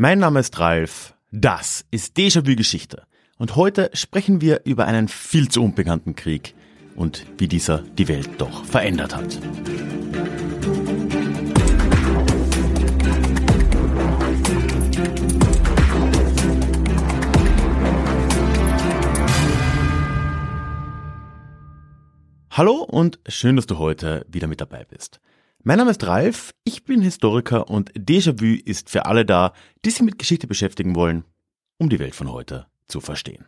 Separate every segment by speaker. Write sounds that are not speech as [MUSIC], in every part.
Speaker 1: Mein Name ist Ralf, das ist Déjà-vu Geschichte und heute sprechen wir über einen viel zu unbekannten Krieg und wie dieser die Welt doch verändert hat. Hallo und schön, dass du heute wieder mit dabei bist. Mein Name ist Ralf, ich bin Historiker und Déjà-vu ist für alle da, die sich mit Geschichte beschäftigen wollen, um die Welt von heute zu verstehen.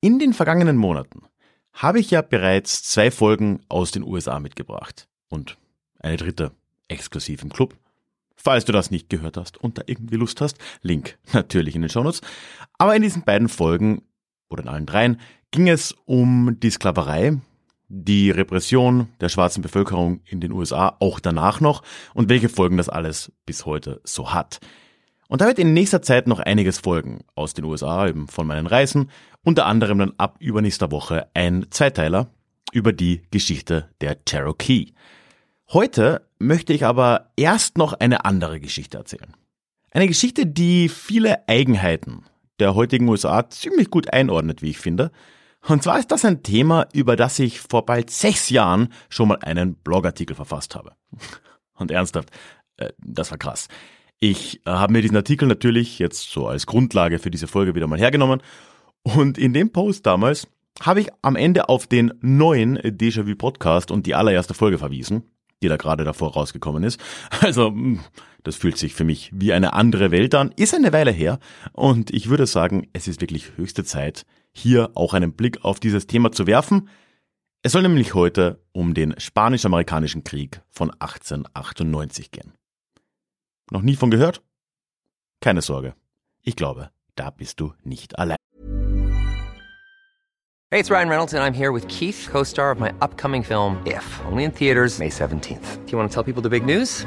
Speaker 1: In den vergangenen Monaten habe ich ja bereits zwei Folgen aus den USA mitgebracht und eine dritte exklusiv im Club. Falls du das nicht gehört hast und da irgendwie Lust hast, Link natürlich in den Shownotes. Aber in diesen beiden Folgen oder in allen dreien ging es um die Sklaverei, die Repression der schwarzen Bevölkerung in den USA auch danach noch und welche Folgen das alles bis heute so hat. Und da wird in nächster Zeit noch einiges folgen aus den USA, eben von meinen Reisen, unter anderem dann ab übernächster Woche ein Zweiteiler über die Geschichte der Cherokee. Heute möchte ich aber erst noch eine andere Geschichte erzählen. Eine Geschichte, die viele Eigenheiten der heutigen USA ziemlich gut einordnet, wie ich finde, und zwar ist das ein Thema, über das ich vor bald sechs Jahren schon mal einen Blogartikel verfasst habe. [LAUGHS] Und ernsthaft, äh, das war krass. Ich äh, habe mir diesen Artikel natürlich jetzt so als Grundlage für diese Folge wieder mal hergenommen. Und in dem Post damals habe ich am Ende auf den neuen Déjà-vu Podcast und die allererste Folge verwiesen, die da gerade davor rausgekommen ist. [LAUGHS] Also, hm, das fühlt sich für mich wie eine andere Welt an, ist eine Weile her und ich würde sagen, es ist wirklich höchste Zeit, hier auch einen Blick auf dieses Thema zu werfen. Es soll nämlich heute um den Spanisch-Amerikanischen Krieg von 1898 gehen. Noch nie von gehört? Keine Sorge. Ich glaube, da bist du nicht allein.
Speaker 2: Hey, it's Ryan Reynolds and I'm here with Keith, co-star of my upcoming film If, only in theaters May 17th. Do you want to tell people the big news?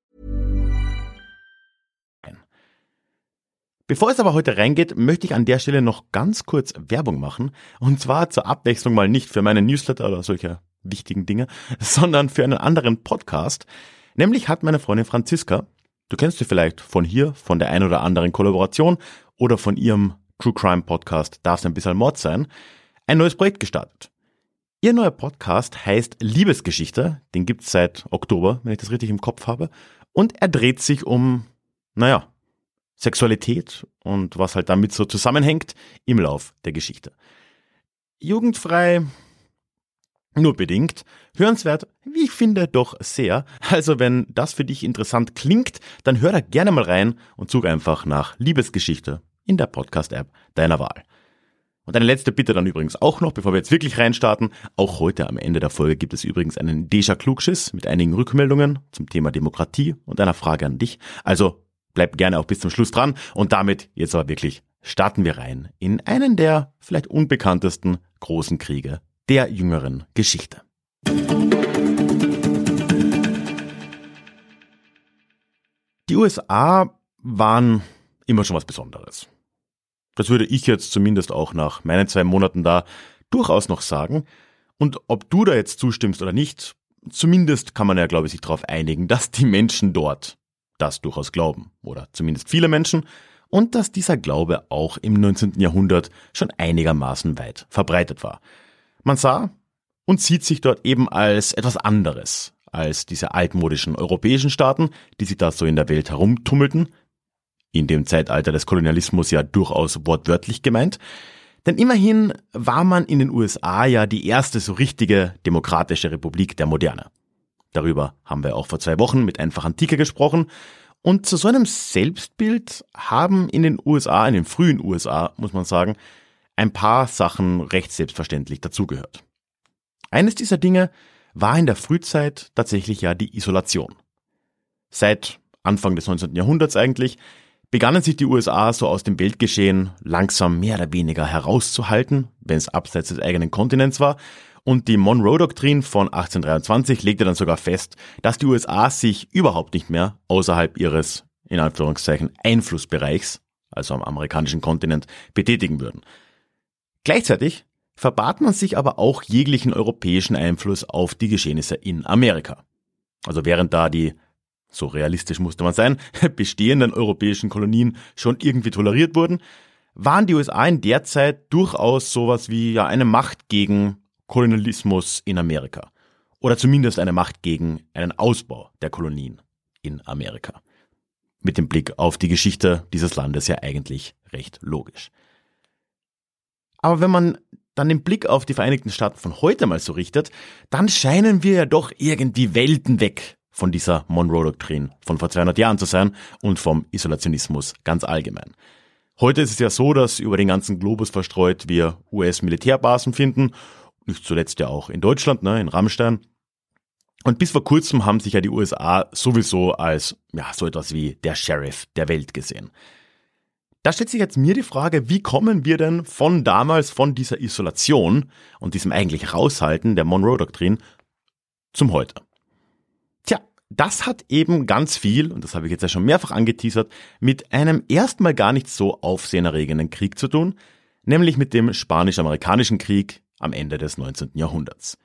Speaker 1: Bevor es aber heute reingeht, möchte ich an der Stelle noch ganz kurz Werbung machen. Und zwar zur Abwechslung mal nicht für meine Newsletter oder solche wichtigen Dinge, [LAUGHS] sondern für einen anderen Podcast. Nämlich hat meine Freundin Franziska, du kennst sie vielleicht von hier, von der ein oder anderen Kollaboration oder von ihrem True Crime Podcast Darf es ein bisschen Mord sein, ein neues Projekt gestartet. Ihr neuer Podcast heißt Liebesgeschichte, den gibt's seit Oktober, wenn ich das richtig im Kopf habe, und er dreht sich um, naja, Sexualität und was halt damit so zusammenhängt im Lauf der Geschichte. Jugendfrei nur bedingt, hörenswert, wie ich finde, doch sehr. Also wenn das für dich interessant klingt, dann hör da gerne mal rein und such einfach nach Liebesgeschichte in der Podcast-App deiner Wahl. Und eine letzte Bitte dann übrigens auch noch, bevor wir jetzt wirklich reinstarten. Auch heute am Ende der Folge gibt es übrigens einen Deja Klugschiss mit einigen Rückmeldungen zum Thema Demokratie und einer Frage an dich. Also Bleibt gerne auch bis zum Schluss dran. Und damit jetzt aber wirklich starten wir rein in einen der vielleicht unbekanntesten großen Kriege der jüngeren Geschichte. Die USA waren immer schon was Besonderes. Das würde ich jetzt zumindest auch nach meinen zwei Monaten da durchaus noch sagen. Und ob du da jetzt zustimmst oder nicht, zumindest kann man ja, glaube ich, sich darauf einigen, dass die Menschen dort das durchaus glauben, oder zumindest viele Menschen, und dass dieser Glaube auch im 19. Jahrhundert schon einigermaßen weit verbreitet war. Man sah und sieht sich dort eben als etwas anderes als diese altmodischen europäischen Staaten, die sich da so in der Welt herumtummelten, in dem Zeitalter des Kolonialismus ja durchaus wortwörtlich gemeint, denn immerhin war man in den USA ja die erste so richtige demokratische Republik der Moderne. Darüber haben wir auch vor zwei Wochen mit Einfach Antike gesprochen. Und zu so einem Selbstbild haben in den USA, in den frühen USA, muss man sagen, ein paar Sachen recht selbstverständlich dazugehört. Eines dieser Dinge war in der Frühzeit tatsächlich ja die Isolation. Seit Anfang des 19. Jahrhunderts eigentlich begannen sich die USA so aus dem Weltgeschehen langsam mehr oder weniger herauszuhalten, wenn es abseits des eigenen Kontinents war. Und die Monroe-Doktrin von 1823 legte dann sogar fest, dass die USA sich überhaupt nicht mehr außerhalb ihres, in Anführungszeichen, Einflussbereichs, also am amerikanischen Kontinent, betätigen würden. Gleichzeitig verbat man sich aber auch jeglichen europäischen Einfluss auf die Geschehnisse in Amerika. Also während da die, so realistisch musste man sein, [LAUGHS] bestehenden europäischen Kolonien schon irgendwie toleriert wurden, waren die USA in der Zeit durchaus sowas wie ja eine Macht gegen Kolonialismus in Amerika. Oder zumindest eine Macht gegen einen Ausbau der Kolonien in Amerika. Mit dem Blick auf die Geschichte dieses Landes ja eigentlich recht logisch. Aber wenn man dann den Blick auf die Vereinigten Staaten von heute mal so richtet, dann scheinen wir ja doch irgendwie Welten weg von dieser Monroe-Doktrin von vor 200 Jahren zu sein und vom Isolationismus ganz allgemein. Heute ist es ja so, dass über den ganzen Globus verstreut wir US-Militärbasen finden, nicht zuletzt ja auch in Deutschland, ne, in Rammstein. Und bis vor kurzem haben sich ja die USA sowieso als ja, so etwas wie der Sheriff der Welt gesehen. Da stellt sich jetzt mir die Frage, wie kommen wir denn von damals, von dieser Isolation und diesem eigentlich Raushalten der Monroe-Doktrin zum Heute? Tja, das hat eben ganz viel, und das habe ich jetzt ja schon mehrfach angeteasert, mit einem erstmal gar nicht so aufsehenerregenden Krieg zu tun, nämlich mit dem Spanisch-Amerikanischen Krieg am Ende des 19. Jahrhunderts.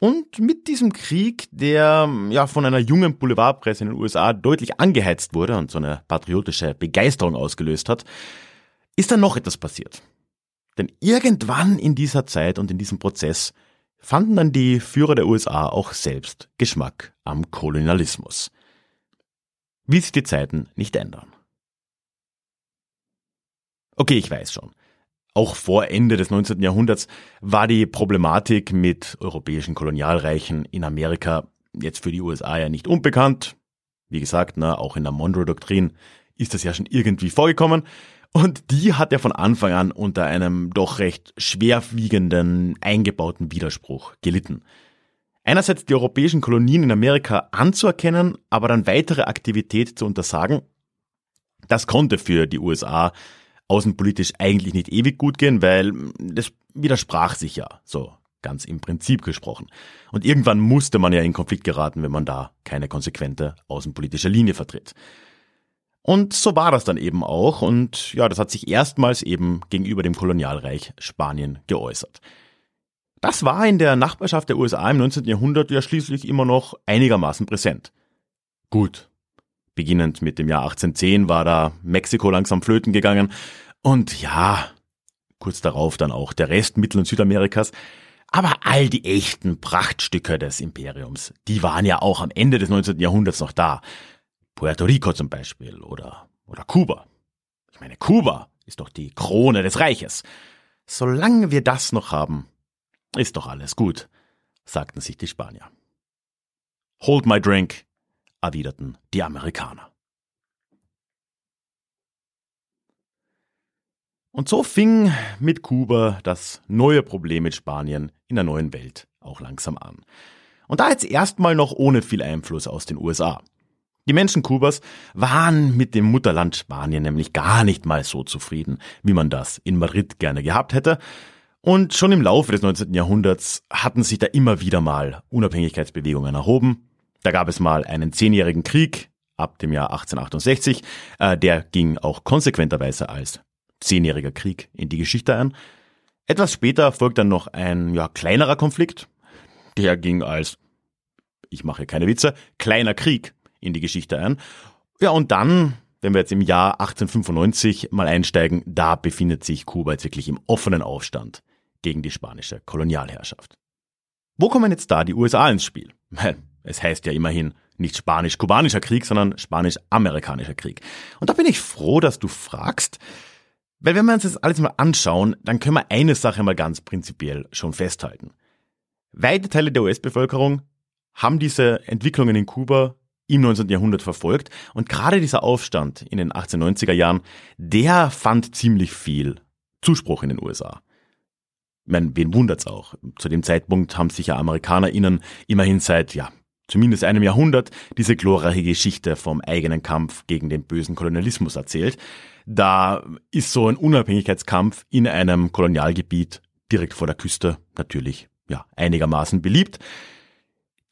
Speaker 1: Und mit diesem Krieg, der ja von einer jungen Boulevardpresse in den USA deutlich angeheizt wurde und so eine patriotische Begeisterung ausgelöst hat, ist dann noch etwas passiert. Denn irgendwann in dieser Zeit und in diesem Prozess fanden dann die Führer der USA auch selbst Geschmack am Kolonialismus. Wie sich die Zeiten nicht ändern. Okay, ich weiß schon. Auch vor Ende des 19. Jahrhunderts war die Problematik mit europäischen Kolonialreichen in Amerika jetzt für die USA ja nicht unbekannt. Wie gesagt, na, auch in der Monroe-Doktrin ist das ja schon irgendwie vorgekommen. Und die hat ja von Anfang an unter einem doch recht schwerwiegenden, eingebauten Widerspruch gelitten. Einerseits die europäischen Kolonien in Amerika anzuerkennen, aber dann weitere Aktivität zu untersagen, das konnte für die USA außenpolitisch eigentlich nicht ewig gut gehen, weil das widersprach sich ja, so ganz im Prinzip gesprochen. Und irgendwann musste man ja in Konflikt geraten, wenn man da keine konsequente außenpolitische Linie vertritt. Und so war das dann eben auch und ja, das hat sich erstmals eben gegenüber dem Kolonialreich Spanien geäußert. Das war in der Nachbarschaft der USA im 19. Jahrhundert ja schließlich immer noch einigermaßen präsent. Gut, Beginnend mit dem Jahr 1810 war da Mexiko langsam flöten gegangen und ja, kurz darauf dann auch der Rest Mittel- und Südamerikas. Aber all die echten Prachtstücke des Imperiums, die waren ja auch am Ende des 19. Jahrhunderts noch da. Puerto Rico zum Beispiel oder, oder Kuba. Ich meine, Kuba ist doch die Krone des Reiches. Solange wir das noch haben, ist doch alles gut, sagten sich die Spanier. Hold my drink, erwiderten die Amerikaner. Und so fing mit Kuba das neue Problem mit Spanien in der neuen Welt auch langsam an. Und da jetzt erstmal noch ohne viel Einfluss aus den USA. Die Menschen Kubas waren mit dem Mutterland Spanien nämlich gar nicht mal so zufrieden, wie man das in Madrid gerne gehabt hätte. Und schon im Laufe des 19. Jahrhunderts hatten sich da immer wieder mal Unabhängigkeitsbewegungen erhoben, da gab es mal einen zehnjährigen Krieg ab dem Jahr 1868. Äh, der ging auch konsequenterweise als zehnjähriger Krieg in die Geschichte ein. Etwas später folgt dann noch ein ja, kleinerer Konflikt. Der ging als, ich mache keine Witze, kleiner Krieg in die Geschichte ein. Ja, und dann, wenn wir jetzt im Jahr 1895 mal einsteigen, da befindet sich Kuba jetzt wirklich im offenen Aufstand gegen die spanische Kolonialherrschaft. Wo kommen jetzt da die USA ins Spiel? Es heißt ja immerhin nicht spanisch-kubanischer Krieg, sondern spanisch-amerikanischer Krieg. Und da bin ich froh, dass du fragst, weil wenn wir uns das alles mal anschauen, dann können wir eine Sache mal ganz prinzipiell schon festhalten. Weite Teile der US-Bevölkerung haben diese Entwicklungen in Kuba im 19. Jahrhundert verfolgt und gerade dieser Aufstand in den 1890er Jahren, der fand ziemlich viel Zuspruch in den USA. Ich meine, wen wundert's auch? Zu dem Zeitpunkt haben sich ja AmerikanerInnen immerhin seit, ja, zumindest einem Jahrhundert diese glorreiche Geschichte vom eigenen Kampf gegen den bösen Kolonialismus erzählt. Da ist so ein Unabhängigkeitskampf in einem Kolonialgebiet direkt vor der Küste natürlich ja, einigermaßen beliebt.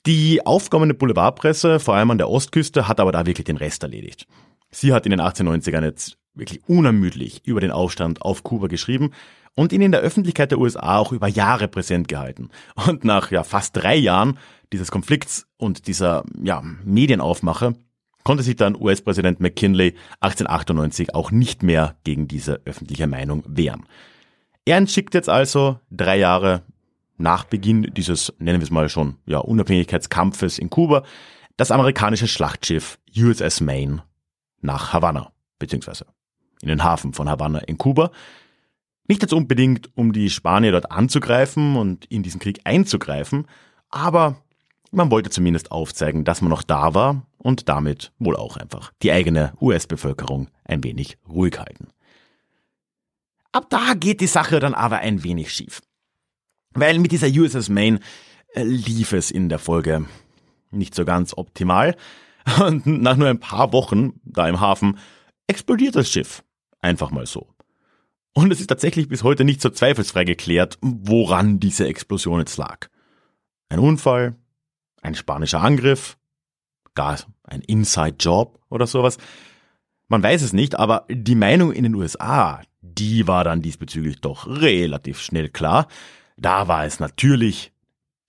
Speaker 1: Die aufkommende Boulevardpresse, vor allem an der Ostküste, hat aber da wirklich den Rest erledigt. Sie hat in den 1890ern jetzt wirklich unermüdlich über den Aufstand auf Kuba geschrieben und ihn in der Öffentlichkeit der USA auch über Jahre präsent gehalten. Und nach ja, fast drei Jahren dieses Konflikts und dieser ja, Medienaufmache konnte sich dann US-Präsident McKinley 1898 auch nicht mehr gegen diese öffentliche Meinung wehren. Er entschickt jetzt also drei Jahre nach Beginn dieses, nennen wir es mal schon, ja, Unabhängigkeitskampfes in Kuba, das amerikanische Schlachtschiff USS Maine nach Havanna, beziehungsweise in den Hafen von Havanna in Kuba. Nicht jetzt unbedingt, um die Spanier dort anzugreifen und in diesen Krieg einzugreifen, aber man wollte zumindest aufzeigen, dass man noch da war und damit wohl auch einfach die eigene US-Bevölkerung ein wenig ruhig halten. Ab da geht die Sache dann aber ein wenig schief. Weil mit dieser USS Maine äh, lief es in der Folge nicht so ganz optimal. [LAUGHS] Und nach nur ein paar Wochen da im Hafen explodiert das Schiff. Einfach mal so. Und es ist tatsächlich bis heute nicht so zweifelsfrei geklärt, woran diese Explosion jetzt lag. Ein Unfall, ein spanischer Angriff, gar ein Inside Job oder sowas. Man weiß es nicht, aber die Meinung in den USA, die war dann diesbezüglich doch relativ schnell klar. Da war es natürlich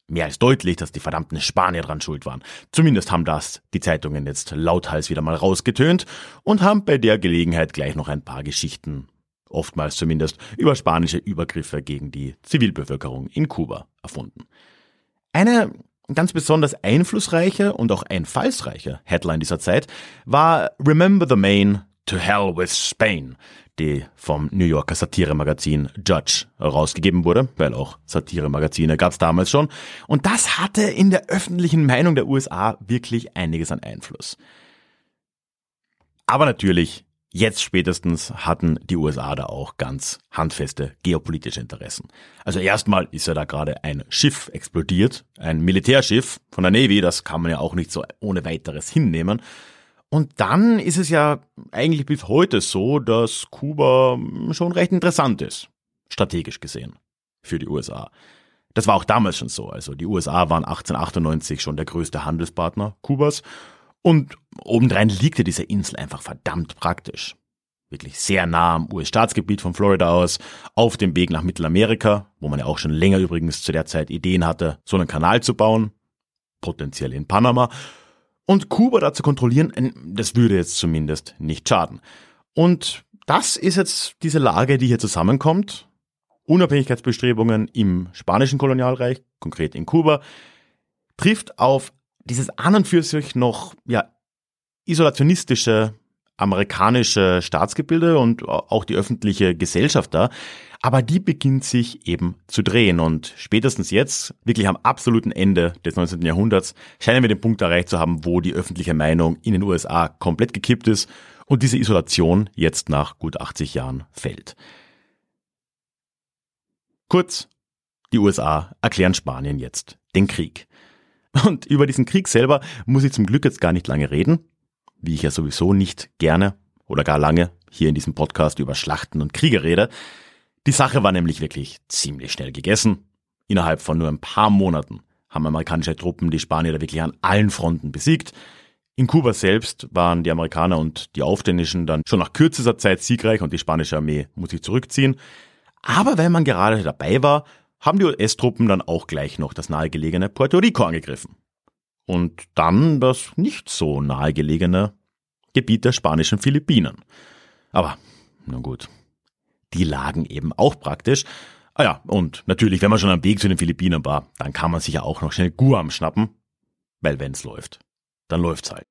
Speaker 1: mehr als deutlich, dass die verdammten Spanier dran schuld waren. Zumindest haben das die Zeitungen jetzt lauthals wieder mal rausgetönt und haben bei der Gelegenheit gleich noch ein paar Geschichten, oftmals zumindest, über spanische Übergriffe gegen die Zivilbevölkerung in Kuba erfunden. Eine ganz besonders einflussreiche und auch einfallsreiche Headline dieser Zeit war Remember the Maine, to Hell with Spain, die vom New Yorker Satiremagazin Judge herausgegeben wurde, weil auch Satiremagazine gab es damals schon. Und das hatte in der öffentlichen Meinung der USA wirklich einiges an Einfluss. Aber natürlich, jetzt spätestens hatten die USA da auch ganz handfeste geopolitische Interessen. Also erstmal ist ja da gerade ein Schiff explodiert, ein Militärschiff von der Navy, das kann man ja auch nicht so ohne weiteres hinnehmen. Und dann ist es ja eigentlich bis heute so, dass Kuba schon recht interessant ist, strategisch gesehen, für die USA. Das war auch damals schon so. Also die USA waren 1898 schon der größte Handelspartner Kubas. Und obendrein liegt ja diese Insel einfach verdammt praktisch. Wirklich sehr nah am US-Staatsgebiet von Florida aus, auf dem Weg nach Mittelamerika, wo man ja auch schon länger übrigens zu der Zeit Ideen hatte, so einen Kanal zu bauen, potenziell in Panama. Und Kuba da zu kontrollieren, das würde jetzt zumindest nicht schaden. Und das ist jetzt diese Lage, die hier zusammenkommt. Unabhängigkeitsbestrebungen im spanischen Kolonialreich, konkret in Kuba, trifft auf dieses an und für sich noch ja, isolationistische amerikanische Staatsgebilde und auch die öffentliche Gesellschaft da. Aber die beginnt sich eben zu drehen und spätestens jetzt, wirklich am absoluten Ende des 19. Jahrhunderts, scheinen wir den Punkt erreicht zu haben, wo die öffentliche Meinung in den USA komplett gekippt ist und diese Isolation jetzt nach gut 80 Jahren fällt. Kurz, die USA erklären Spanien jetzt den Krieg. Und über diesen Krieg selber muss ich zum Glück jetzt gar nicht lange reden, wie ich ja sowieso nicht gerne oder gar lange hier in diesem Podcast über Schlachten und Kriege rede. Die Sache war nämlich wirklich ziemlich schnell gegessen. Innerhalb von nur ein paar Monaten haben amerikanische Truppen die Spanier da wirklich an allen Fronten besiegt. In Kuba selbst waren die Amerikaner und die Aufständischen dann schon nach kürzester Zeit siegreich und die spanische Armee muss sich zurückziehen. Aber weil man gerade dabei war, haben die US-Truppen dann auch gleich noch das nahegelegene Puerto Rico angegriffen. Und dann das nicht so nahegelegene Gebiet der spanischen Philippinen. Aber, nun gut, die lagen eben auch praktisch. Ah ja, und natürlich, wenn man schon am Weg zu den Philippinen war, dann kann man sich ja auch noch schnell Guam schnappen, weil wenn's läuft, dann läuft's halt.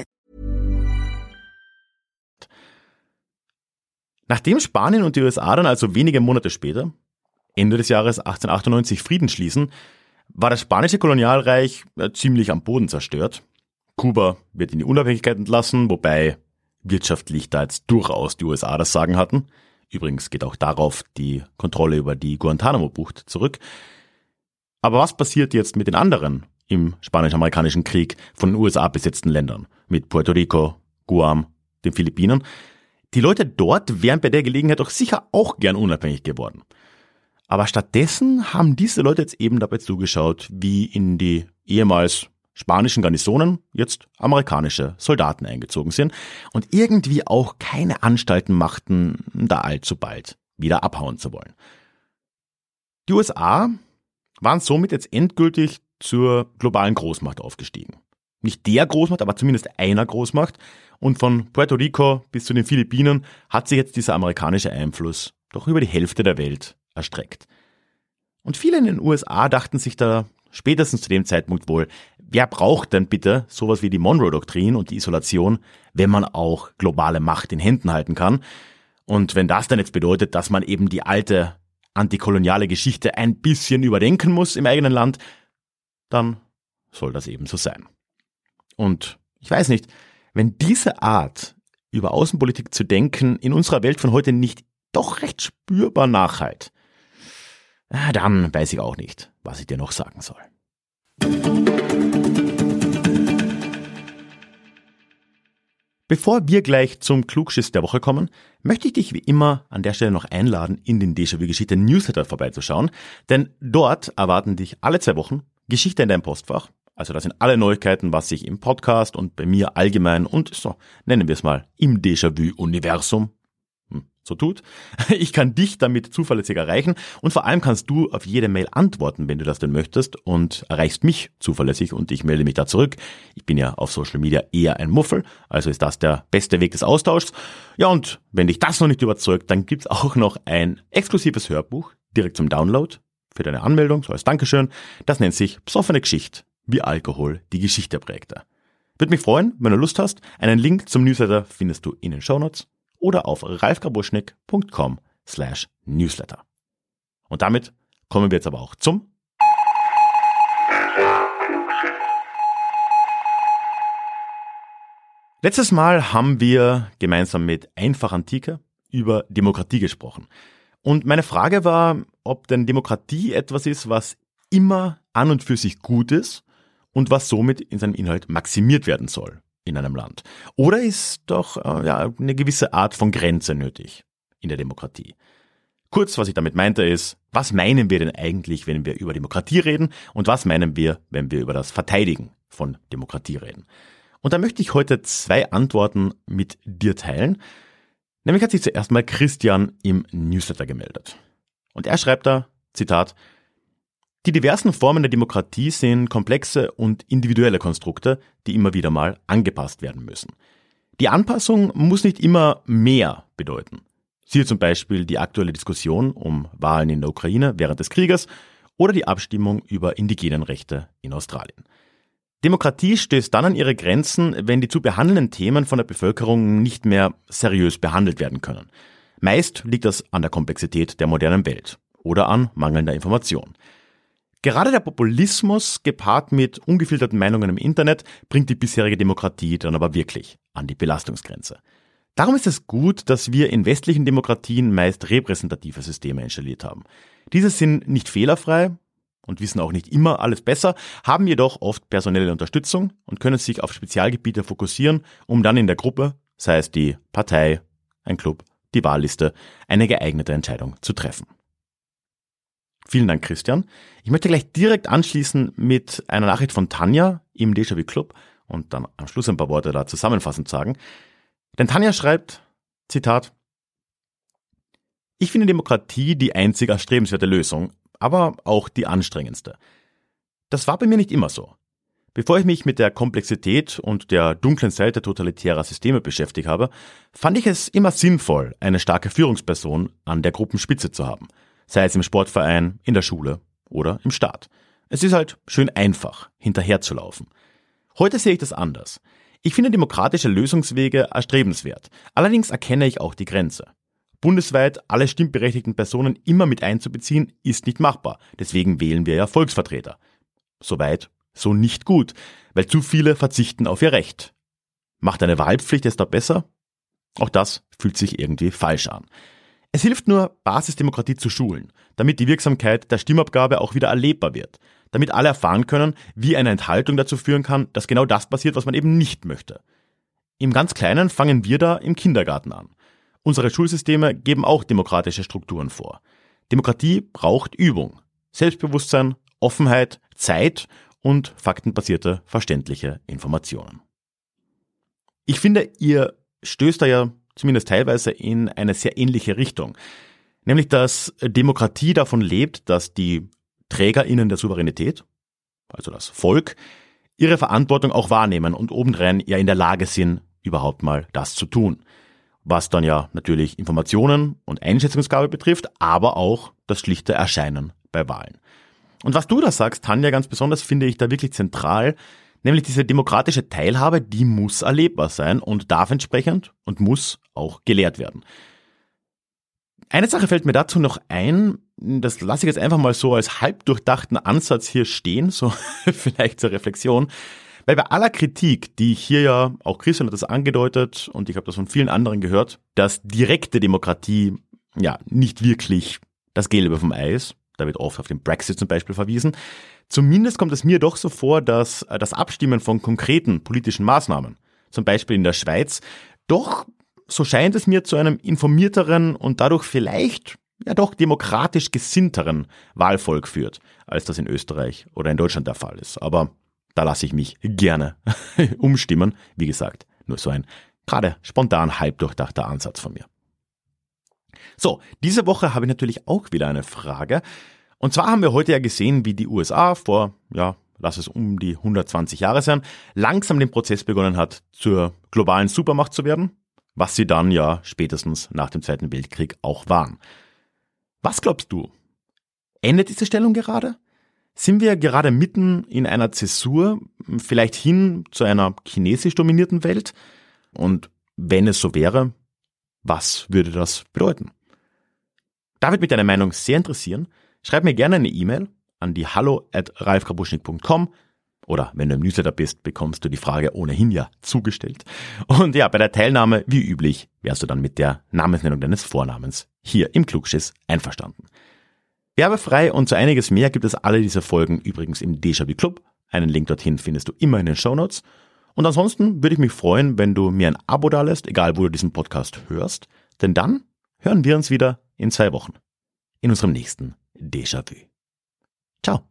Speaker 1: Nachdem Spanien und die USA dann also wenige Monate später, Ende des Jahres 1898, Frieden schließen, war das spanische Kolonialreich äh, ziemlich am Boden zerstört. Kuba wird in die Unabhängigkeit entlassen, wobei wirtschaftlich da jetzt durchaus die USA das Sagen hatten. Übrigens geht auch darauf die Kontrolle über die Guantanamo-Bucht zurück. Aber was passiert jetzt mit den anderen im spanisch-amerikanischen Krieg von den USA besetzten Ländern? Mit Puerto Rico, Guam, den Philippinen? Die Leute dort wären bei der Gelegenheit doch sicher auch gern unabhängig geworden. Aber stattdessen haben diese Leute jetzt eben dabei zugeschaut, wie in die ehemals spanischen Garnisonen jetzt amerikanische Soldaten eingezogen sind und irgendwie auch keine Anstalten machten, da allzu bald wieder abhauen zu wollen. Die USA waren somit jetzt endgültig zur globalen Großmacht aufgestiegen. Nicht der Großmacht, aber zumindest einer Großmacht. Und von Puerto Rico bis zu den Philippinen hat sich jetzt dieser amerikanische Einfluss doch über die Hälfte der Welt erstreckt. Und viele in den USA dachten sich da spätestens zu dem Zeitpunkt wohl, wer braucht denn bitte sowas wie die Monroe-Doktrin und die Isolation, wenn man auch globale Macht in Händen halten kann? Und wenn das dann jetzt bedeutet, dass man eben die alte antikoloniale Geschichte ein bisschen überdenken muss im eigenen Land, dann soll das eben so sein. Und ich weiß nicht, wenn diese Art, über Außenpolitik zu denken, in unserer Welt von heute nicht doch recht spürbar nachhalt, ah, dann weiß ich auch nicht, was ich dir noch sagen soll. Bevor wir gleich zum Klugschiss der Woche kommen, möchte ich dich wie immer an der Stelle noch einladen, in den Déjà-vu-Geschichte Newsletter vorbeizuschauen, denn dort erwarten dich alle zwei Wochen Geschichte in deinem Postfach. Also das sind alle Neuigkeiten, was sich im Podcast und bei mir allgemein und so nennen wir es mal im Déjà-vu-Universum so tut. [LAUGHS] Ich kann dich damit zuverlässig erreichen und vor allem kannst du auf jede Mail antworten, wenn du das denn möchtest und erreichst mich zuverlässig und ich melde mich da zurück. Ich bin ja auf Social Media eher ein Muffel, also ist das der beste Weg des Austauschs. Ja und wenn dich das noch nicht überzeugt, dann gibt's auch noch ein exklusives Hörbuch direkt zum Download für deine Anmeldung, so als Dankeschön. Das nennt sich Psoffene Geschichte, wie Alkohol die Geschichte prägte. Würde mich freuen, wenn du Lust hast. Einen Link zum Newsletter findest du in den Shownotes oder auf ralfgrabuschnick.com slash newsletter. Und damit kommen wir jetzt aber auch zum Letztes Mal haben wir gemeinsam mit Einfach Antike über Demokratie gesprochen. Und meine Frage war, ob denn Demokratie etwas ist, was immer an und für sich gut ist und was somit in seinem Inhalt maximiert werden soll in einem Land? Oder ist doch äh, ja, eine gewisse Art von Grenze nötig in der Demokratie? Kurz, was ich damit meinte, ist, was meinen wir denn eigentlich, wenn wir über Demokratie reden und was meinen wir, wenn wir über das Verteidigen von Demokratie reden? Und da möchte ich heute zwei Antworten mit dir teilen. Nämlich hat sich zuerst mal Christian im Newsletter gemeldet. Und er schreibt da, Zitat, die diversen Formen der Demokratie sind komplexe und individuelle Konstrukte, die immer wieder mal angepasst werden müssen. Die Anpassung muss nicht immer mehr bedeuten. Siehe zum Beispiel die aktuelle Diskussion um Wahlen in der Ukraine während des Krieges oder die Abstimmung über indigenen Rechte in Australien. Demokratie stößt dann an ihre Grenzen, wenn die zu behandelnden Themen von der Bevölkerung nicht mehr seriös behandelt werden können. Meist liegt das an der Komplexität der modernen Welt oder an mangelnder Information. Gerade der Populismus gepaart mit ungefilterten Meinungen im Internet bringt die bisherige Demokratie dann aber wirklich an die Belastungsgrenze. Darum ist es gut, dass wir in westlichen Demokratien meist repräsentative Systeme installiert haben. Diese sind nicht fehlerfrei und wissen auch nicht immer alles besser, haben jedoch oft personelle Unterstützung und können sich auf Spezialgebiete fokussieren, um dann in der Gruppe, sei es die Partei, ein Club, die Wahlliste, eine geeignete Entscheidung zu treffen. Vielen Dank, Christian. Ich möchte gleich direkt anschließen mit einer Nachricht von Tanja im Déjà-vu Club. und dann am Schluss ein paar Worte da zusammenfassend sagen. Denn Tanja schreibt, Zitat, ich finde Demokratie die einzig erstrebenswerte Lösung, aber auch die anstrengendste. Das war bei mir nicht immer so. Bevor ich mich mit der Komplexität und der dunklen Seite totalitärer Systeme beschäftigt habe, fand ich es immer sinnvoll, eine starke Führungsperson an der Gruppenspitze zu haben, sei es im Sportverein, in der Schule oder im Staat. Es ist halt schön einfach, hinterherzulaufen. Heute sehe ich das anders. Ich finde demokratische Lösungswege erstrebenswert. Allerdings erkenne ich auch die Grenze. Bundesweit alle stimmberechtigten Personen immer mit einzubeziehen, ist nicht machbar. Deswegen wählen wir ja Volksvertreter. Soweit, so nicht gut, weil zu viele verzichten auf ihr Recht. Macht eine Wahlpflicht es da besser? Auch das fühlt sich irgendwie falsch an. Es hilft nur, Basisdemokratie zu schulen, damit die Wirksamkeit der Stimmabgabe auch wieder erlebbar wird, damit alle erfahren können, wie eine Enthaltung dazu führen kann, dass genau das passiert, was man eben nicht möchte. Im ganz Kleinen fangen wir da im Kindergarten an. Unsere Schulsysteme geben auch demokratische Strukturen vor. Demokratie braucht Übung, Selbstbewusstsein, Offenheit, Zeit und faktenbasierte, verständliche Informationen. Ich finde, ihr stößt da ja zumindest teilweise in eine sehr ähnliche Richtung. Nämlich, dass Demokratie davon lebt, dass die TrägerInnen der Souveränität, also das Volk, ihre Verantwortung auch wahrnehmen und obendrein ja in der Lage sind, überhaupt mal das zu tun. Was dann ja natürlich Informationen und Einschätzungsgabe betrifft, aber auch das schlichte Erscheinen bei Wahlen. Und was du da sagst, Tanja, ganz besonders finde ich da wirklich zentral, nämlich diese demokratische Teilhabe, die muss erlebbar sein und darf entsprechend und muss auch gelehrt werden. Eine Sache fällt mir dazu noch ein, das lasse ich jetzt einfach mal so als halbdurchdachten Ansatz hier stehen, so [LAUGHS] vielleicht zur Reflexion. Weil bei aller Kritik, die ich hier ja, auch Christian hat das angedeutet und ich habe das von vielen anderen gehört, dass direkte Demokratie ja nicht wirklich das Gelbe vom Eis, da wird oft auf den Brexit zum Beispiel verwiesen. Zumindest kommt es mir doch so vor, dass das Abstimmen von konkreten politischen Maßnahmen, zum Beispiel in der Schweiz, doch so scheint es mir zu einem informierteren und dadurch vielleicht ja doch demokratisch gesinnteren Wahlvolk führt, als das in Österreich oder in Deutschland der Fall ist. Aber da lasse ich mich gerne [LAUGHS] umstimmen. Wie gesagt, nur so ein gerade spontan halb durchdachter Ansatz von mir. So, diese Woche habe ich natürlich auch wieder eine Frage. Und zwar haben wir heute ja gesehen, wie die USA vor, ja, lass es um die 120 Jahre sein, langsam den Prozess begonnen hat, zur globalen Supermacht zu werden was sie dann ja spätestens nach dem Zweiten Weltkrieg auch waren. Was glaubst du? Endet diese Stellung gerade? Sind wir gerade mitten in einer Zäsur, vielleicht hin zu einer chinesisch dominierten Welt? Und wenn es so wäre, was würde das bedeuten? Da wird mich deine Meinung sehr interessieren. Schreib mir gerne eine E-Mail an die hallo at ralfkrabuschnik.com oder wenn du im Newsletter bist, bekommst du die Frage ohnehin ja zugestellt. Und ja, bei der Teilnahme, wie üblich, wärst du dann mit der Namensnennung deines Vornamens hier im Klugschiss einverstanden. Werbefrei und so einiges mehr gibt es alle diese Folgen übrigens im Déjà-vu Club. Einen Link dorthin findest du immer in den Show Notes. Und ansonsten würde ich mich freuen, wenn du mir ein Abo dalässt, egal wo du diesen Podcast hörst, denn dann hören wir uns wieder in zwei Wochen. In unserem nächsten Déjà-vu. Ciao.